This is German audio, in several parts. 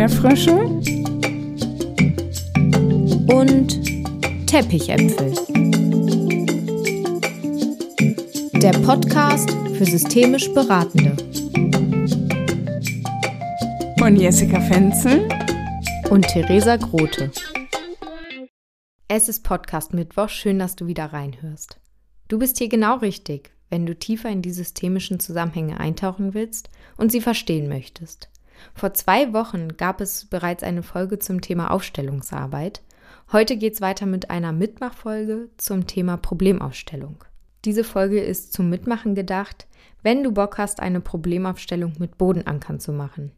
Erdbeerfrösche und Teppichäpfel. Der Podcast für systemisch Beratende. Von Jessica Fenzel und Theresa Grote. Es ist Podcast Mittwoch, schön, dass du wieder reinhörst. Du bist hier genau richtig, wenn du tiefer in die systemischen Zusammenhänge eintauchen willst und sie verstehen möchtest. Vor zwei Wochen gab es bereits eine Folge zum Thema Aufstellungsarbeit. Heute geht es weiter mit einer Mitmachfolge zum Thema Problemaufstellung. Diese Folge ist zum Mitmachen gedacht, wenn du Bock hast, eine Problemaufstellung mit Bodenankern zu machen.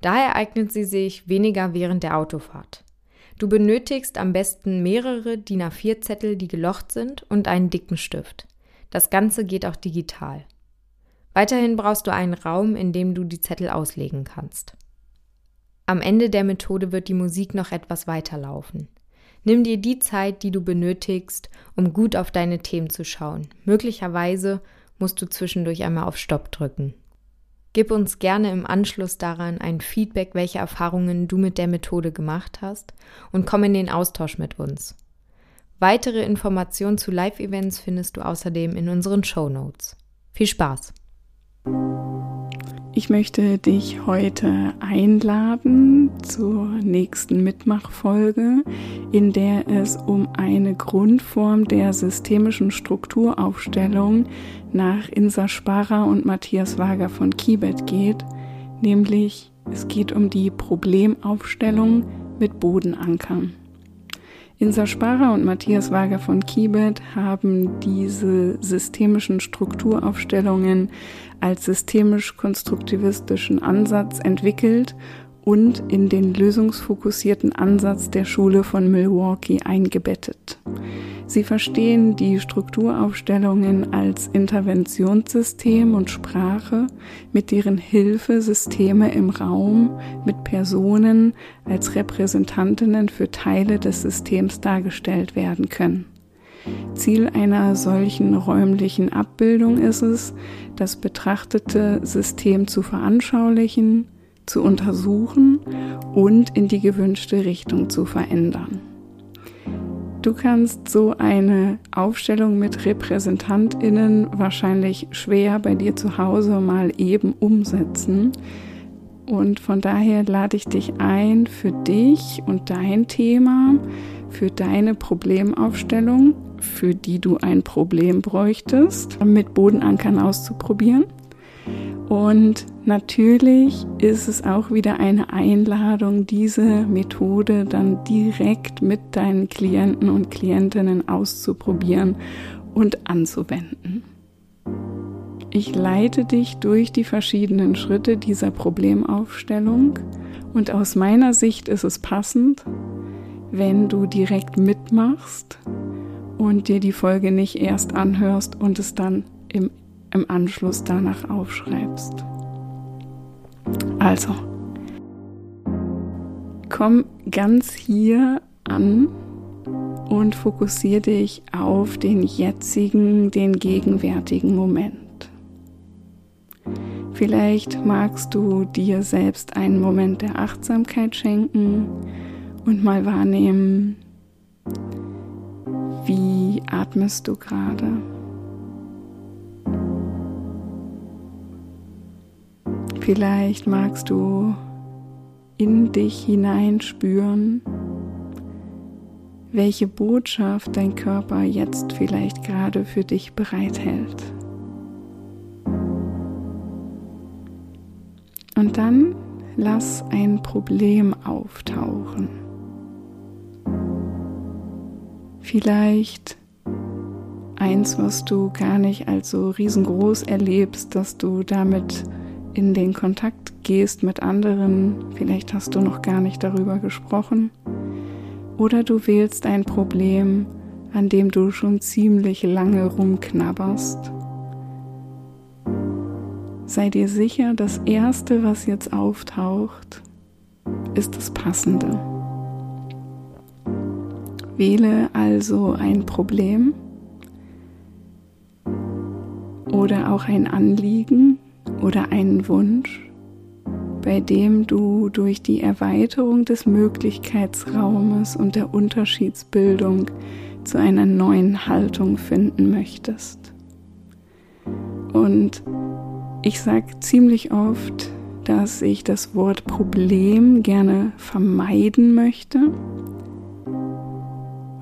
Daher eignet sie sich weniger während der Autofahrt. Du benötigst am besten mehrere DIN A4-Zettel, die gelocht sind, und einen dicken Stift. Das Ganze geht auch digital. Weiterhin brauchst du einen Raum, in dem du die Zettel auslegen kannst. Am Ende der Methode wird die Musik noch etwas weiterlaufen. Nimm dir die Zeit, die du benötigst, um gut auf deine Themen zu schauen. Möglicherweise musst du zwischendurch einmal auf Stopp drücken. Gib uns gerne im Anschluss daran ein Feedback, welche Erfahrungen du mit der Methode gemacht hast und komm in den Austausch mit uns. Weitere Informationen zu Live-Events findest du außerdem in unseren Show Notes. Viel Spaß! Ich möchte dich heute einladen zur nächsten Mitmachfolge, in der es um eine Grundform der systemischen Strukturaufstellung nach Insa Sparer und Matthias Wager von Kibet geht, nämlich es geht um die Problemaufstellung mit Bodenankern. Insa Sparer und Matthias Wager von Kibet haben diese systemischen Strukturaufstellungen als systemisch-konstruktivistischen Ansatz entwickelt und in den lösungsfokussierten Ansatz der Schule von Milwaukee eingebettet. Sie verstehen die Strukturaufstellungen als Interventionssystem und Sprache, mit deren Hilfe Systeme im Raum mit Personen als Repräsentantinnen für Teile des Systems dargestellt werden können. Ziel einer solchen räumlichen Abbildung ist es, das betrachtete System zu veranschaulichen, zu untersuchen und in die gewünschte Richtung zu verändern. Du kannst so eine Aufstellung mit Repräsentantinnen wahrscheinlich schwer bei dir zu Hause mal eben umsetzen. Und von daher lade ich dich ein, für dich und dein Thema, für deine Problemaufstellung, für die du ein Problem bräuchtest, mit Bodenankern auszuprobieren. Und natürlich ist es auch wieder eine Einladung, diese Methode dann direkt mit deinen Klienten und Klientinnen auszuprobieren und anzuwenden. Ich leite dich durch die verschiedenen Schritte dieser Problemaufstellung und aus meiner Sicht ist es passend, wenn du direkt mitmachst und dir die Folge nicht erst anhörst und es dann im im Anschluss danach aufschreibst. Also, komm ganz hier an und fokussiere dich auf den jetzigen, den gegenwärtigen Moment. Vielleicht magst du dir selbst einen Moment der Achtsamkeit schenken und mal wahrnehmen, wie atmest du gerade. Vielleicht magst du in dich hineinspüren, welche Botschaft dein Körper jetzt vielleicht gerade für dich bereithält. Und dann lass ein Problem auftauchen. Vielleicht eins, was du gar nicht als so riesengroß erlebst, dass du damit in den Kontakt gehst mit anderen, vielleicht hast du noch gar nicht darüber gesprochen, oder du wählst ein Problem, an dem du schon ziemlich lange rumknabberst. Sei dir sicher, das Erste, was jetzt auftaucht, ist das Passende. Wähle also ein Problem oder auch ein Anliegen, oder einen Wunsch, bei dem du durch die Erweiterung des Möglichkeitsraumes und der Unterschiedsbildung zu einer neuen Haltung finden möchtest. Und ich sage ziemlich oft, dass ich das Wort Problem gerne vermeiden möchte,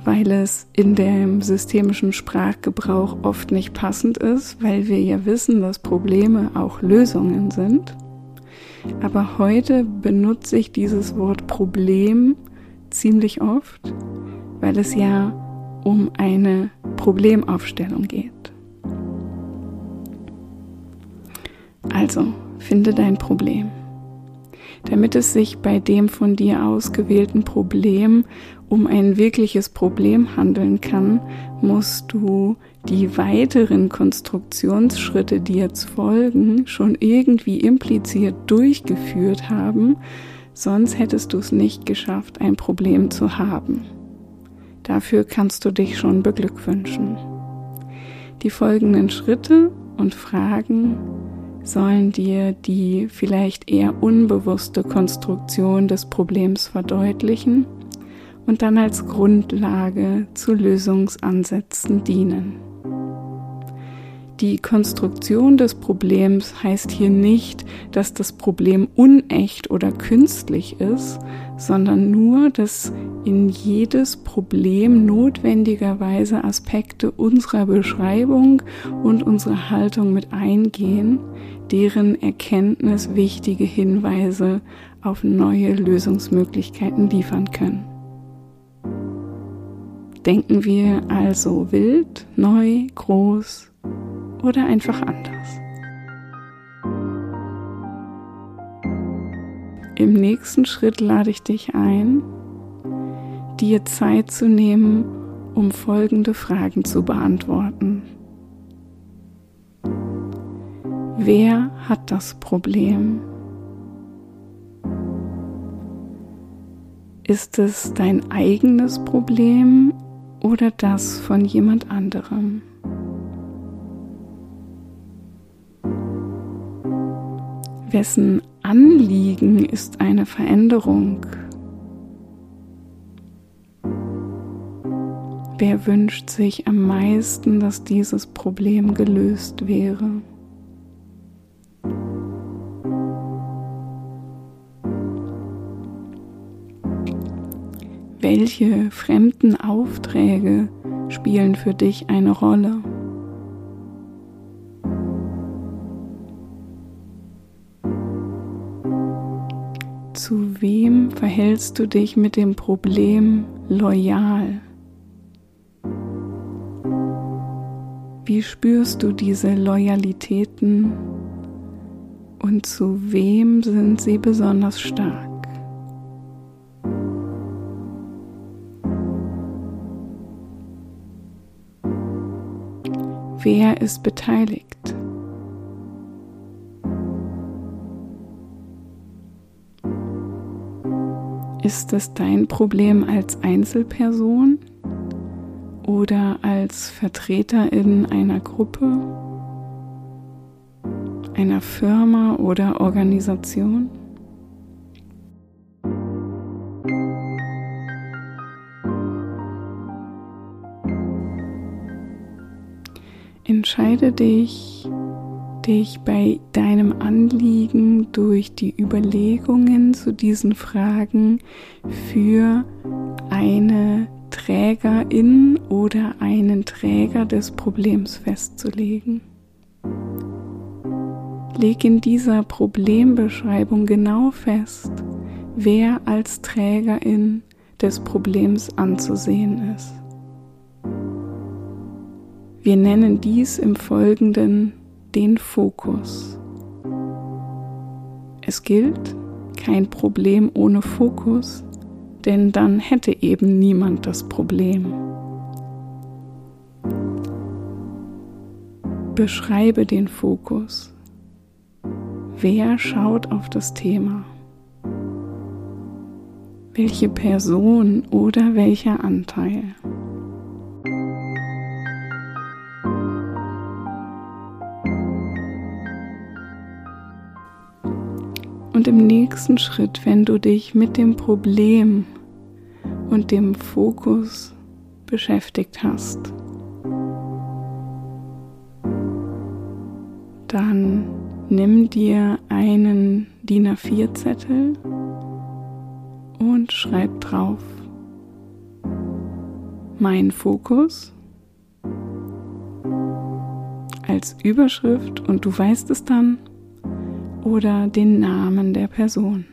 weil es in dem systemischen Sprachgebrauch oft nicht passend ist, weil wir ja wissen, dass Probleme auch Lösungen sind. Aber heute benutze ich dieses Wort Problem ziemlich oft, weil es ja um eine Problemaufstellung geht. Also, finde dein Problem. Damit es sich bei dem von dir ausgewählten Problem um ein wirkliches Problem handeln kann, musst du die weiteren Konstruktionsschritte, die jetzt folgen, schon irgendwie impliziert durchgeführt haben, sonst hättest du es nicht geschafft, ein Problem zu haben. Dafür kannst du dich schon beglückwünschen. Die folgenden Schritte und Fragen sollen dir die vielleicht eher unbewusste Konstruktion des Problems verdeutlichen und dann als Grundlage zu Lösungsansätzen dienen. Die Konstruktion des Problems heißt hier nicht, dass das Problem unecht oder künstlich ist, sondern nur, dass in jedes Problem notwendigerweise Aspekte unserer Beschreibung und unserer Haltung mit eingehen, deren Erkenntnis wichtige Hinweise auf neue Lösungsmöglichkeiten liefern können. Denken wir also wild, neu, groß oder einfach anders? Im nächsten Schritt lade ich dich ein, dir Zeit zu nehmen, um folgende Fragen zu beantworten. Wer hat das Problem? Ist es dein eigenes Problem oder das von jemand anderem. Wessen Anliegen ist eine Veränderung? Wer wünscht sich am meisten, dass dieses Problem gelöst wäre? Welche fremden Aufträge spielen für dich eine Rolle? Zu wem verhältst du dich mit dem Problem loyal? Wie spürst du diese Loyalitäten und zu wem sind sie besonders stark? Wer ist beteiligt? Ist es dein Problem als Einzelperson oder als Vertreterin einer Gruppe, einer Firma oder Organisation? Entscheide dich, dich bei deinem Anliegen durch die Überlegungen zu diesen Fragen für eine Trägerin oder einen Träger des Problems festzulegen. Leg in dieser Problembeschreibung genau fest, wer als Trägerin des Problems anzusehen ist. Wir nennen dies im Folgenden den Fokus. Es gilt kein Problem ohne Fokus, denn dann hätte eben niemand das Problem. Beschreibe den Fokus. Wer schaut auf das Thema? Welche Person oder welcher Anteil? Und im nächsten Schritt, wenn du dich mit dem Problem und dem Fokus beschäftigt hast, dann nimm dir einen DIN A4-Zettel und schreib drauf mein Fokus als Überschrift und du weißt es dann oder den Namen der Person.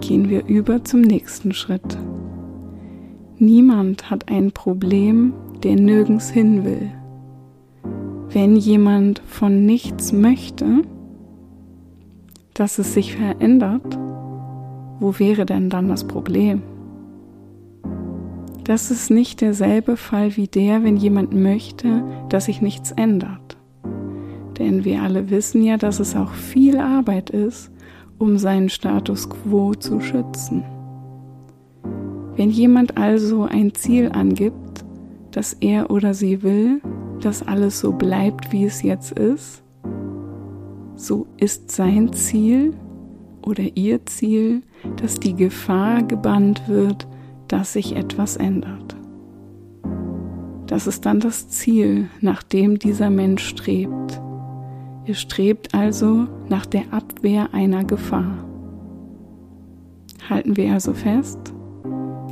Gehen wir über zum nächsten Schritt. Niemand hat ein Problem, der nirgends hin will. Wenn jemand von nichts möchte, dass es sich verändert, wo wäre denn dann das Problem? Das ist nicht derselbe Fall wie der, wenn jemand möchte, dass sich nichts ändert. Denn wir alle wissen ja, dass es auch viel Arbeit ist, um seinen Status quo zu schützen. Wenn jemand also ein Ziel angibt, dass er oder sie will, dass alles so bleibt, wie es jetzt ist, so ist sein Ziel oder ihr Ziel, dass die Gefahr gebannt wird, dass sich etwas ändert. Das ist dann das Ziel, nach dem dieser Mensch strebt. Er strebt also nach der Abwehr einer Gefahr. Halten wir also fest,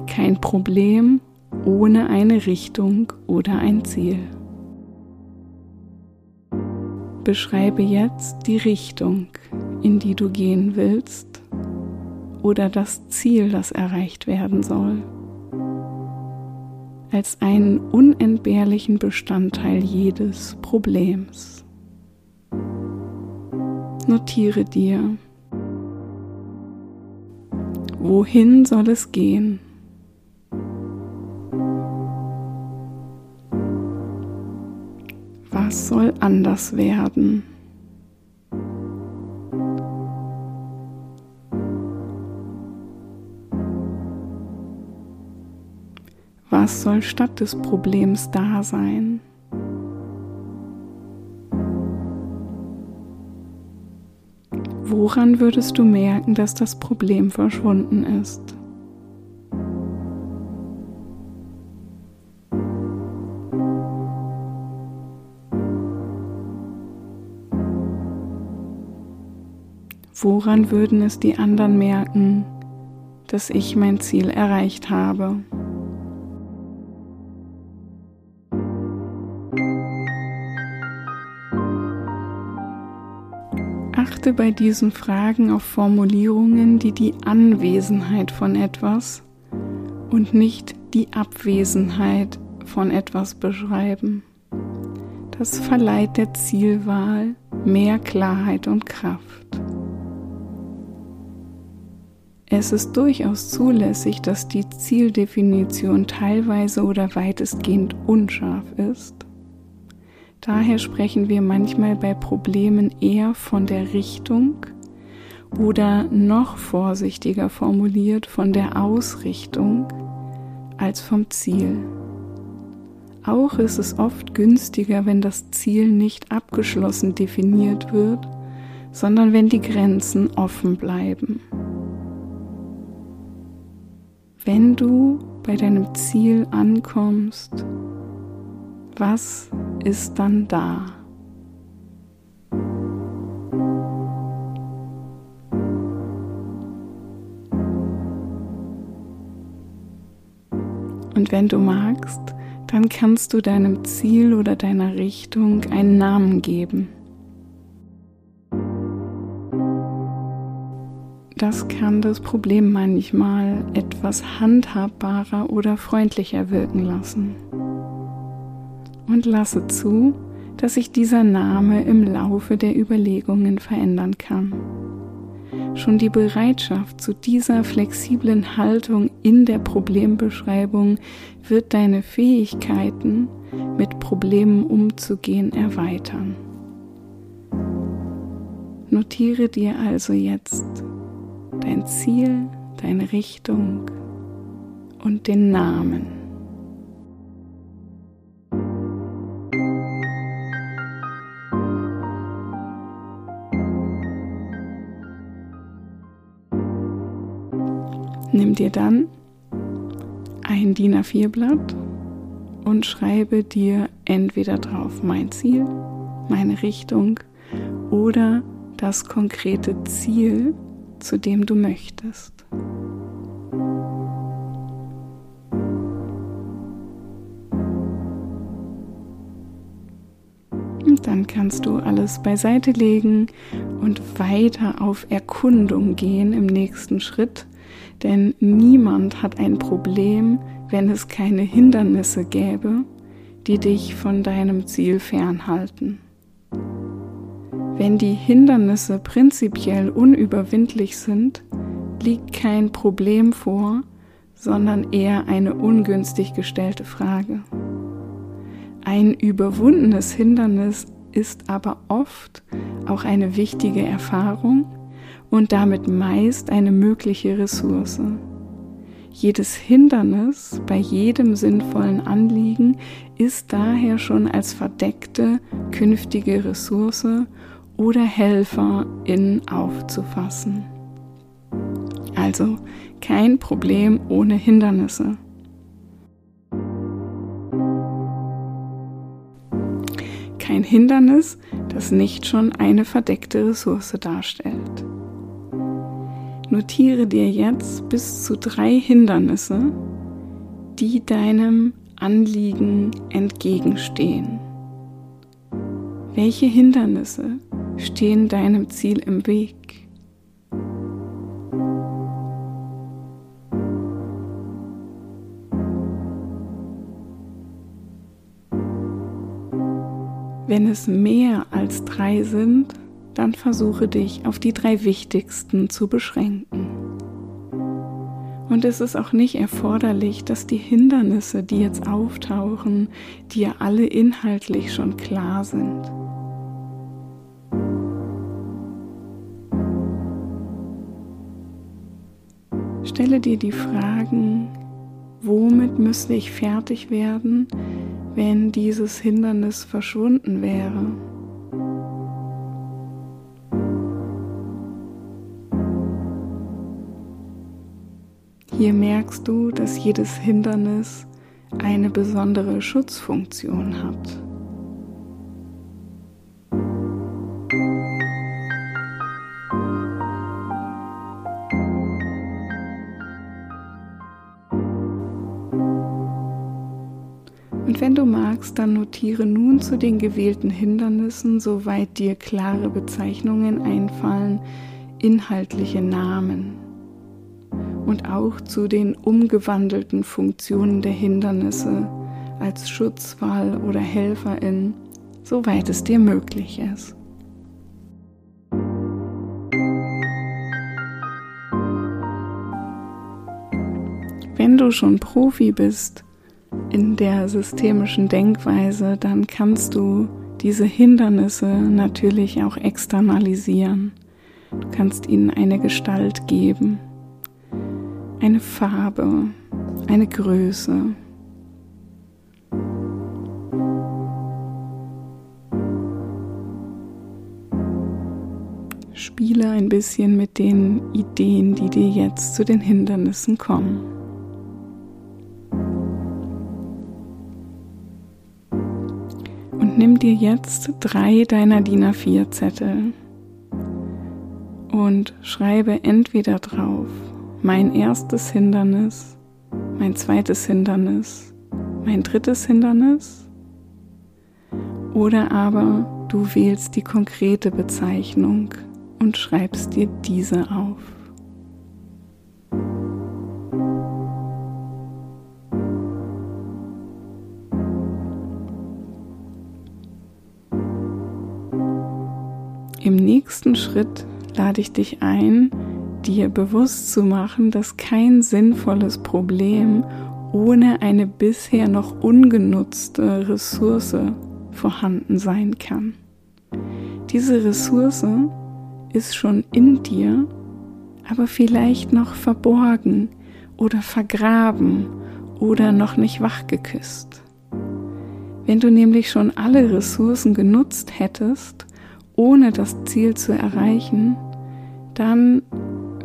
kein Problem ohne eine Richtung oder ein Ziel. Beschreibe jetzt die Richtung, in die du gehen willst oder das Ziel, das erreicht werden soll, als einen unentbehrlichen Bestandteil jedes Problems. Notiere dir, wohin soll es gehen? Was soll anders werden? Was soll statt des Problems da sein? Woran würdest du merken, dass das Problem verschwunden ist? Woran würden es die anderen merken, dass ich mein Ziel erreicht habe? Achte bei diesen Fragen auf Formulierungen, die die Anwesenheit von etwas und nicht die Abwesenheit von etwas beschreiben. Das verleiht der Zielwahl mehr Klarheit und Kraft. Es ist durchaus zulässig, dass die Zieldefinition teilweise oder weitestgehend unscharf ist. Daher sprechen wir manchmal bei Problemen eher von der Richtung oder noch vorsichtiger formuliert von der Ausrichtung als vom Ziel. Auch ist es oft günstiger, wenn das Ziel nicht abgeschlossen definiert wird, sondern wenn die Grenzen offen bleiben. Wenn du bei deinem Ziel ankommst, was ist dann da? Und wenn du magst, dann kannst du deinem Ziel oder deiner Richtung einen Namen geben. das kann das Problem manchmal etwas handhabbarer oder freundlicher wirken lassen. Und lasse zu, dass sich dieser Name im Laufe der Überlegungen verändern kann. Schon die Bereitschaft zu dieser flexiblen Haltung in der Problembeschreibung wird deine Fähigkeiten, mit Problemen umzugehen, erweitern. Notiere dir also jetzt dein Ziel, deine Richtung und den Namen. Nimm dir dann ein DIN A4-Blatt und schreibe dir entweder drauf mein Ziel, meine Richtung oder das konkrete Ziel, zu dem du möchtest. Und dann kannst du alles beiseite legen und weiter auf Erkundung gehen im nächsten Schritt, denn niemand hat ein Problem, wenn es keine Hindernisse gäbe, die dich von deinem Ziel fernhalten. Wenn die Hindernisse prinzipiell unüberwindlich sind, liegt kein Problem vor, sondern eher eine ungünstig gestellte Frage. Ein überwundenes Hindernis ist aber oft auch eine wichtige Erfahrung und damit meist eine mögliche Ressource. Jedes Hindernis bei jedem sinnvollen Anliegen ist daher schon als verdeckte künftige Ressource oder Helfer in aufzufassen. Also kein Problem ohne Hindernisse. Kein Hindernis, das nicht schon eine verdeckte Ressource darstellt. Notiere dir jetzt bis zu drei Hindernisse, die deinem Anliegen entgegenstehen. Welche Hindernisse stehen deinem Ziel im Weg? Wenn es mehr als drei sind, dann versuche dich auf die drei wichtigsten zu beschränken. Und es ist auch nicht erforderlich, dass die Hindernisse, die jetzt auftauchen, dir alle inhaltlich schon klar sind. Stelle dir die Fragen, womit müsste ich fertig werden, wenn dieses Hindernis verschwunden wäre? Hier merkst du, dass jedes Hindernis eine besondere Schutzfunktion hat. Und wenn du magst, dann notiere nun zu den gewählten Hindernissen, soweit dir klare Bezeichnungen einfallen, inhaltliche Namen und auch zu den umgewandelten Funktionen der Hindernisse als Schutzwall oder Helferin, soweit es dir möglich ist. Wenn du schon Profi bist in der systemischen Denkweise, dann kannst du diese Hindernisse natürlich auch externalisieren. Du kannst ihnen eine Gestalt geben eine Farbe, eine Größe. Spiele ein bisschen mit den Ideen, die dir jetzt zu den Hindernissen kommen. Und nimm dir jetzt drei deiner DIN A4 Zettel und schreibe entweder drauf mein erstes Hindernis, mein zweites Hindernis, mein drittes Hindernis oder aber du wählst die konkrete Bezeichnung und schreibst dir diese auf. Im nächsten Schritt lade ich dich ein, dir bewusst zu machen, dass kein sinnvolles Problem ohne eine bisher noch ungenutzte Ressource vorhanden sein kann. Diese Ressource ist schon in dir, aber vielleicht noch verborgen oder vergraben oder noch nicht wach geküsst. Wenn du nämlich schon alle Ressourcen genutzt hättest, ohne das Ziel zu erreichen, dann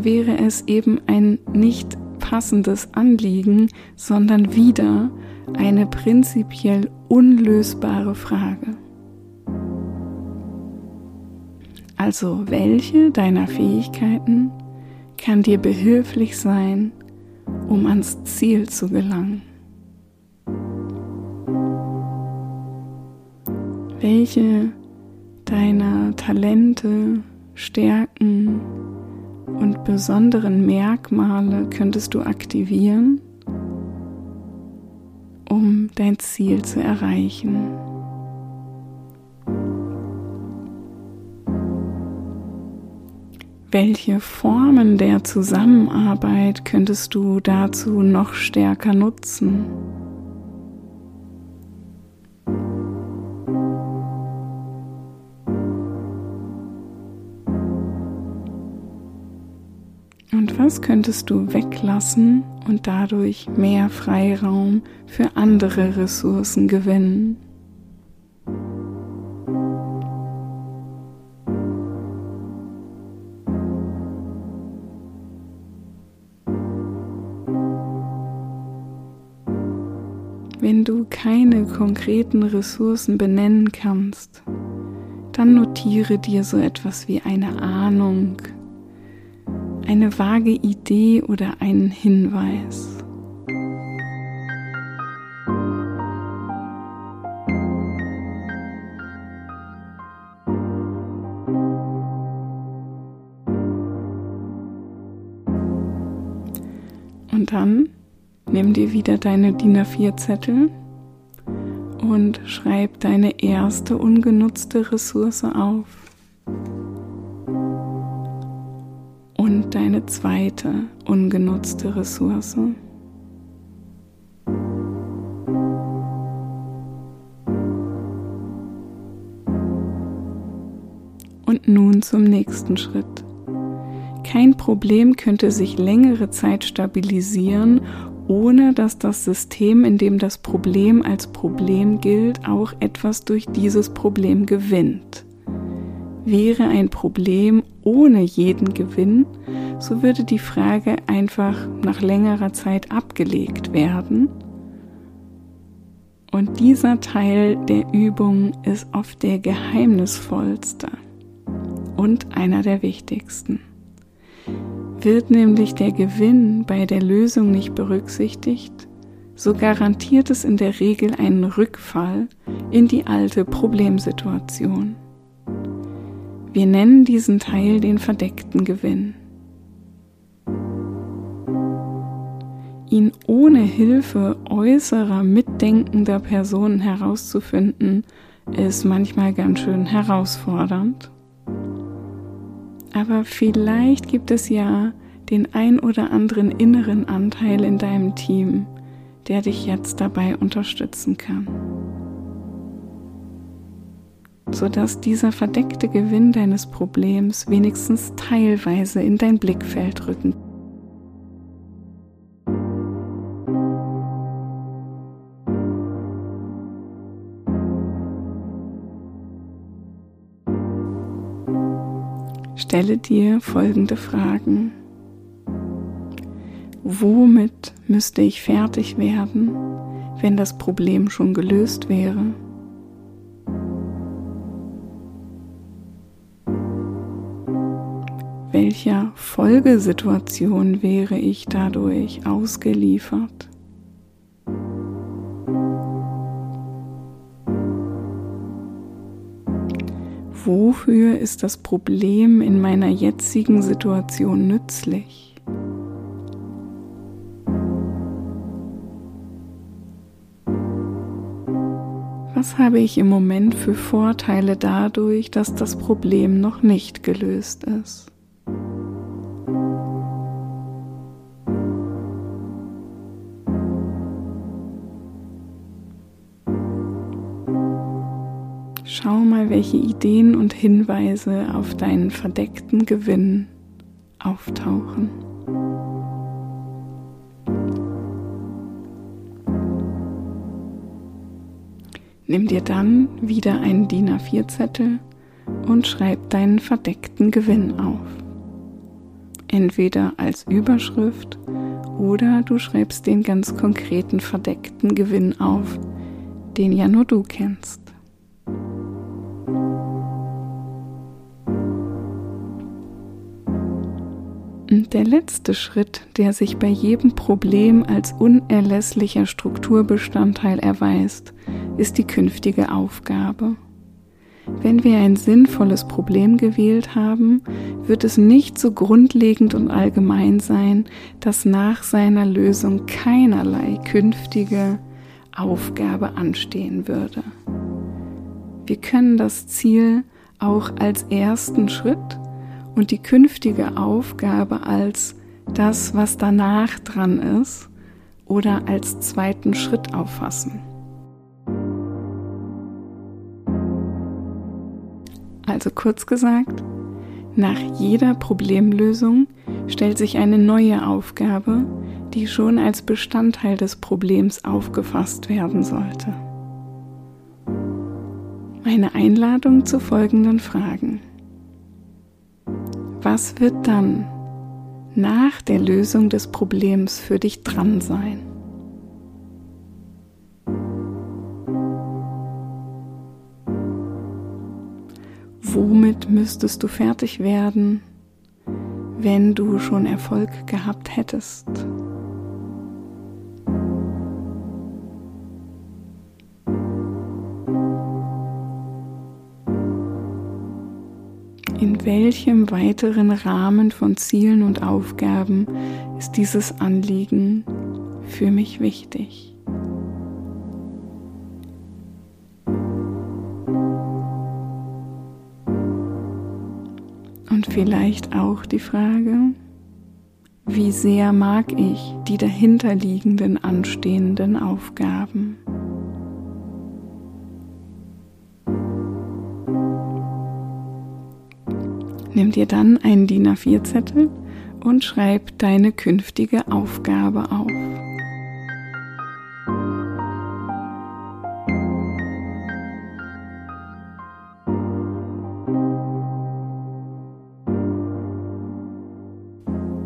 wäre es eben ein nicht passendes Anliegen, sondern wieder eine prinzipiell unlösbare Frage. Also welche deiner Fähigkeiten kann dir behilflich sein, um ans Ziel zu gelangen? Welche deiner Talente, Stärken und besonderen Merkmale könntest du aktivieren, um dein Ziel zu erreichen? Welche Formen der Zusammenarbeit könntest du dazu noch stärker nutzen? Und was könntest du weglassen und dadurch mehr Freiraum für andere Ressourcen gewinnen? Wenn du keine konkreten Ressourcen benennen kannst, dann notiere dir so etwas wie eine Ahnung, eine vage Idee oder einen Hinweis. Und dann Nimm dir wieder deine DIN A4-Zettel und schreib deine erste ungenutzte Ressource auf. Zweite ungenutzte Ressource. Und nun zum nächsten Schritt. Kein Problem könnte sich längere Zeit stabilisieren, ohne dass das System, in dem das Problem als Problem gilt, auch etwas durch dieses Problem gewinnt. Wäre ein Problem ohne jeden Gewinn, so würde die Frage einfach nach längerer Zeit abgelegt werden. Und dieser Teil der Übung ist oft der geheimnisvollste und einer der wichtigsten. Wird nämlich der Gewinn bei der Lösung nicht berücksichtigt, so garantiert es in der Regel einen Rückfall in die alte Problemsituation. Wir nennen diesen Teil den verdeckten Gewinn. Ihn ohne Hilfe äußerer mitdenkender Personen herauszufinden, ist manchmal ganz schön herausfordernd. Aber vielleicht gibt es ja den ein oder anderen inneren Anteil in deinem Team, der dich jetzt dabei unterstützen kann. Sodass dieser verdeckte Gewinn deines Problems wenigstens teilweise in dein Blickfeld rücken Stelle dir folgende Fragen. Womit müsste ich fertig werden, wenn das Problem schon gelöst wäre? Folgesituation wäre ich dadurch ausgeliefert? wofür ist das Problem in meiner jetzigen Situation nützlich? Was habe ich im Moment für Vorteile dadurch, dass das Problem noch nicht gelöst ist? Schau mal, welche Ideen und Hinweise auf deinen verdeckten Gewinn auftauchen. Nimm dir dann wieder einen DIN A4-Zettel und schreib deinen verdeckten Gewinn auf. Entweder als Überschrift oder du schreibst den ganz konkreten verdeckten Gewinn auf, den ja nur du kennst. Und der letzte Schritt, der sich bei jedem Problem als unerlässlicher Strukturbestandteil erweist, ist die künftige Aufgabe. Wenn wir ein sinnvolles Problem gewählt haben, wird es nicht so grundlegend und allgemein sein, dass nach seiner Lösung keinerlei künftige Aufgabe anstehen würde. Wir können das Ziel auch als ersten Schritt und die künftige Aufgabe als das, was danach dran ist, oder als zweiten Schritt auffassen. Also kurz gesagt, nach jeder Problemlösung stellt sich eine neue Aufgabe, die schon als Bestandteil des Problems aufgefasst werden sollte. Meine Einladung zu folgenden Fragen. Was wird dann nach der Lösung des Problems für dich dran sein? Womit müsstest du fertig werden, wenn du schon Erfolg gehabt hättest? In welchem weiteren Rahmen von Zielen und Aufgaben ist dieses Anliegen für mich wichtig? Und vielleicht auch die Frage, wie sehr mag ich die dahinterliegenden anstehenden Aufgaben? Nimm dir dann einen DIN A4-Zettel und schreib deine künftige Aufgabe auf.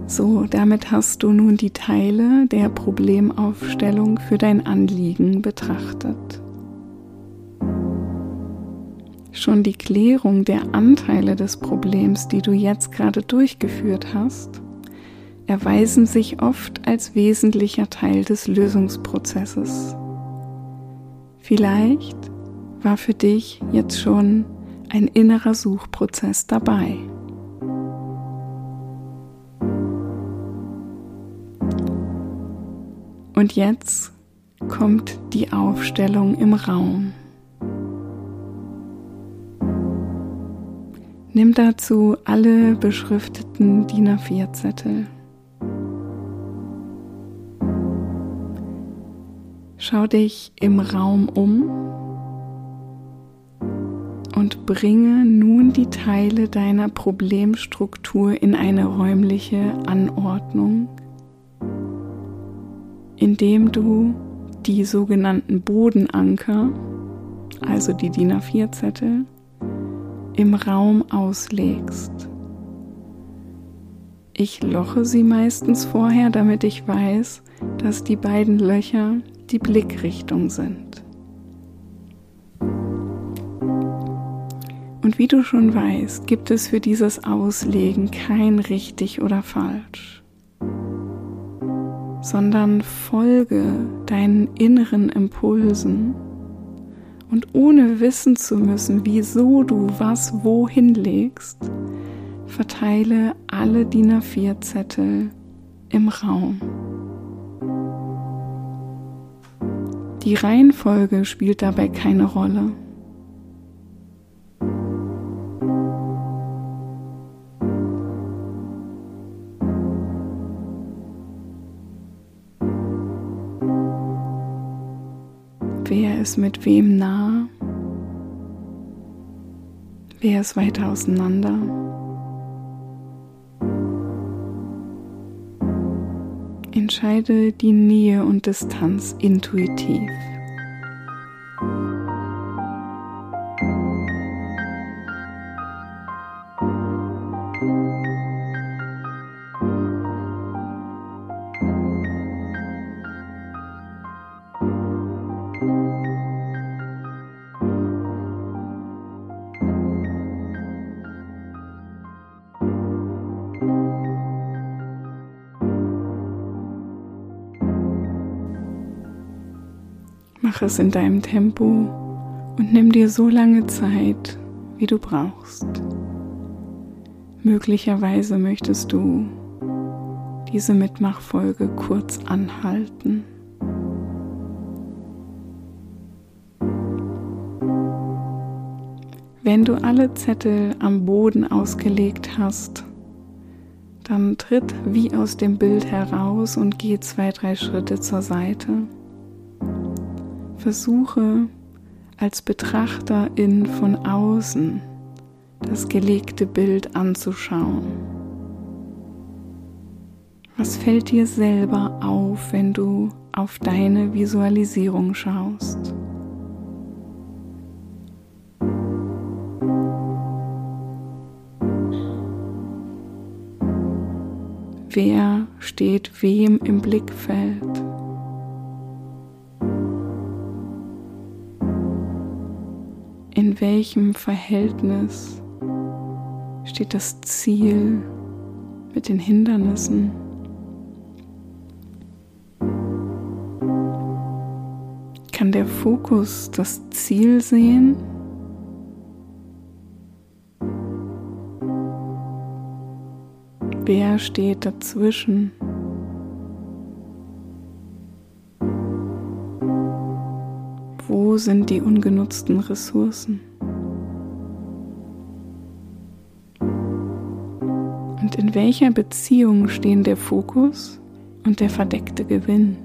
So, damit hast du nun die Teile der Problemaufstellung für dein Anliegen betrachtet. Schon die Klärung der Anteile des Problems, die du jetzt gerade durchgeführt hast, erweisen sich oft als wesentlicher Teil des Lösungsprozesses. Vielleicht war für dich jetzt schon ein innerer Suchprozess dabei. Und jetzt kommt die Aufstellung im Raum. Nimm dazu alle beschrifteten DIN A4-Zettel. Schau dich im Raum um und bringe nun die Teile deiner Problemstruktur in eine räumliche Anordnung, indem du die sogenannten Bodenanker, also die DIN A4-Zettel, im Raum auslegst. Ich loche sie meistens vorher, damit ich weiß, dass die beiden Löcher die Blickrichtung sind. Und wie du schon weißt, gibt es für dieses Auslegen kein richtig oder falsch, sondern folge deinen inneren Impulsen und ohne wissen zu müssen, wieso du was wohin legst, verteile alle DIN A4-Zettel im Raum. Die Reihenfolge spielt dabei keine Rolle. Ist mit wem nah? Wer ist weiter auseinander? Entscheide die Nähe und Distanz intuitiv. Mach es in deinem Tempo und nimm dir so lange Zeit, wie du brauchst. Möglicherweise möchtest du diese Mitmachfolge kurz anhalten. Wenn du alle Zettel am Boden ausgelegt hast, dann tritt wie aus dem Bild heraus und geh zwei, drei Schritte zur Seite. Versuche als Betrachterin von außen das gelegte Bild anzuschauen. Was fällt dir selber auf, wenn du auf deine Visualisierung schaust? Wer steht wem im Blickfeld? Welchem Verhältnis steht das Ziel mit den Hindernissen? Kann der Fokus das Ziel sehen? Wer steht dazwischen? Wo sind die ungenutzten Ressourcen? In welcher Beziehung stehen der Fokus und der verdeckte Gewinn?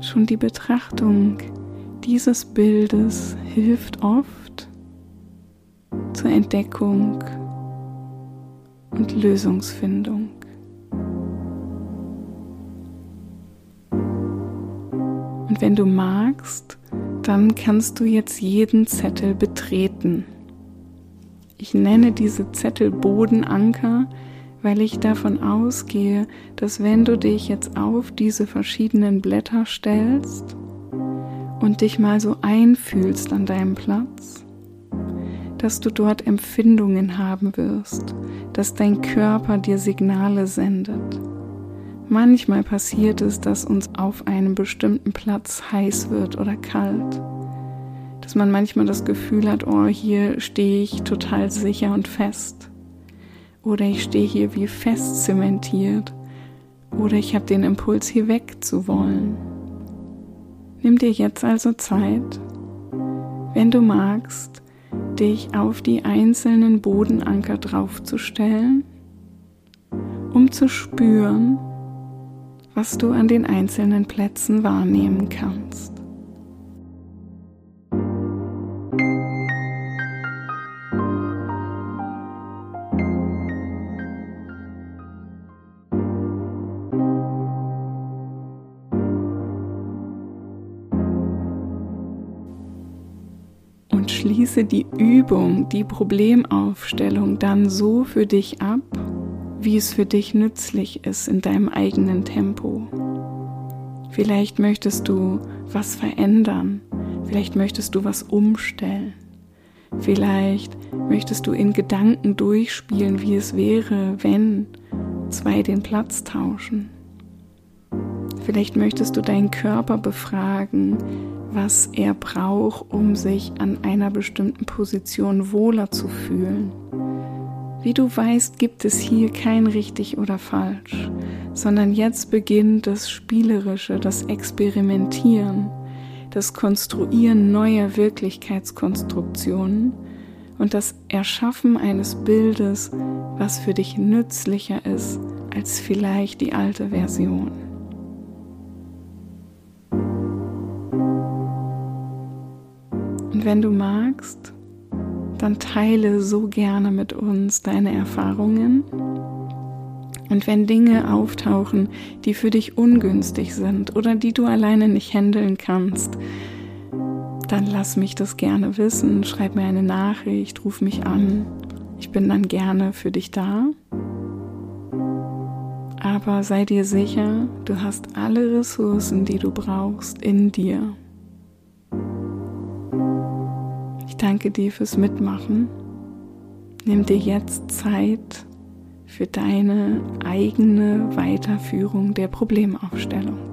Schon die Betrachtung dieses Bildes hilft oft, zur Entdeckung und Lösungsfindung. Und wenn du magst, dann kannst du jetzt jeden Zettel betreten. Ich nenne diese Zettel Bodenanker, weil ich davon ausgehe, dass wenn du dich jetzt auf diese verschiedenen Blätter stellst und dich mal so einfühlst an deinem Platz, dass du dort Empfindungen haben wirst, dass dein Körper dir Signale sendet. Manchmal passiert es, dass uns auf einem bestimmten Platz heiß wird oder kalt. Dass man manchmal das Gefühl hat, oh, hier stehe ich total sicher und fest. Oder ich stehe hier wie fest zementiert. Oder ich habe den Impuls, hier weg zu wollen. Nimm dir jetzt also Zeit, wenn du magst, dich auf die einzelnen Bodenanker draufzustellen, um zu spüren, was du an den einzelnen Plätzen wahrnehmen kannst. Schließe die Übung, die Problemaufstellung dann so für dich ab, wie es für dich nützlich ist in deinem eigenen Tempo. Vielleicht möchtest du was verändern, vielleicht möchtest du was umstellen, vielleicht möchtest du in Gedanken durchspielen, wie es wäre, wenn zwei den Platz tauschen. Vielleicht möchtest du deinen Körper befragen, was er braucht, um sich an einer bestimmten Position wohler zu fühlen. Wie du weißt, gibt es hier kein richtig oder falsch, sondern jetzt beginnt das Spielerische, das Experimentieren, das Konstruieren neuer Wirklichkeitskonstruktionen und das Erschaffen eines Bildes, was für dich nützlicher ist als vielleicht die alte Version. Und wenn du magst, dann teile so gerne mit uns deine Erfahrungen. Und wenn Dinge auftauchen, die für dich ungünstig sind oder die du alleine nicht handeln kannst, dann lass mich das gerne wissen. Schreib mir eine Nachricht, ruf mich an. Ich bin dann gerne für dich da. Aber sei dir sicher, du hast alle Ressourcen, die du brauchst, in dir. Danke dir fürs Mitmachen. Nimm dir jetzt Zeit für deine eigene Weiterführung der Problemaufstellung.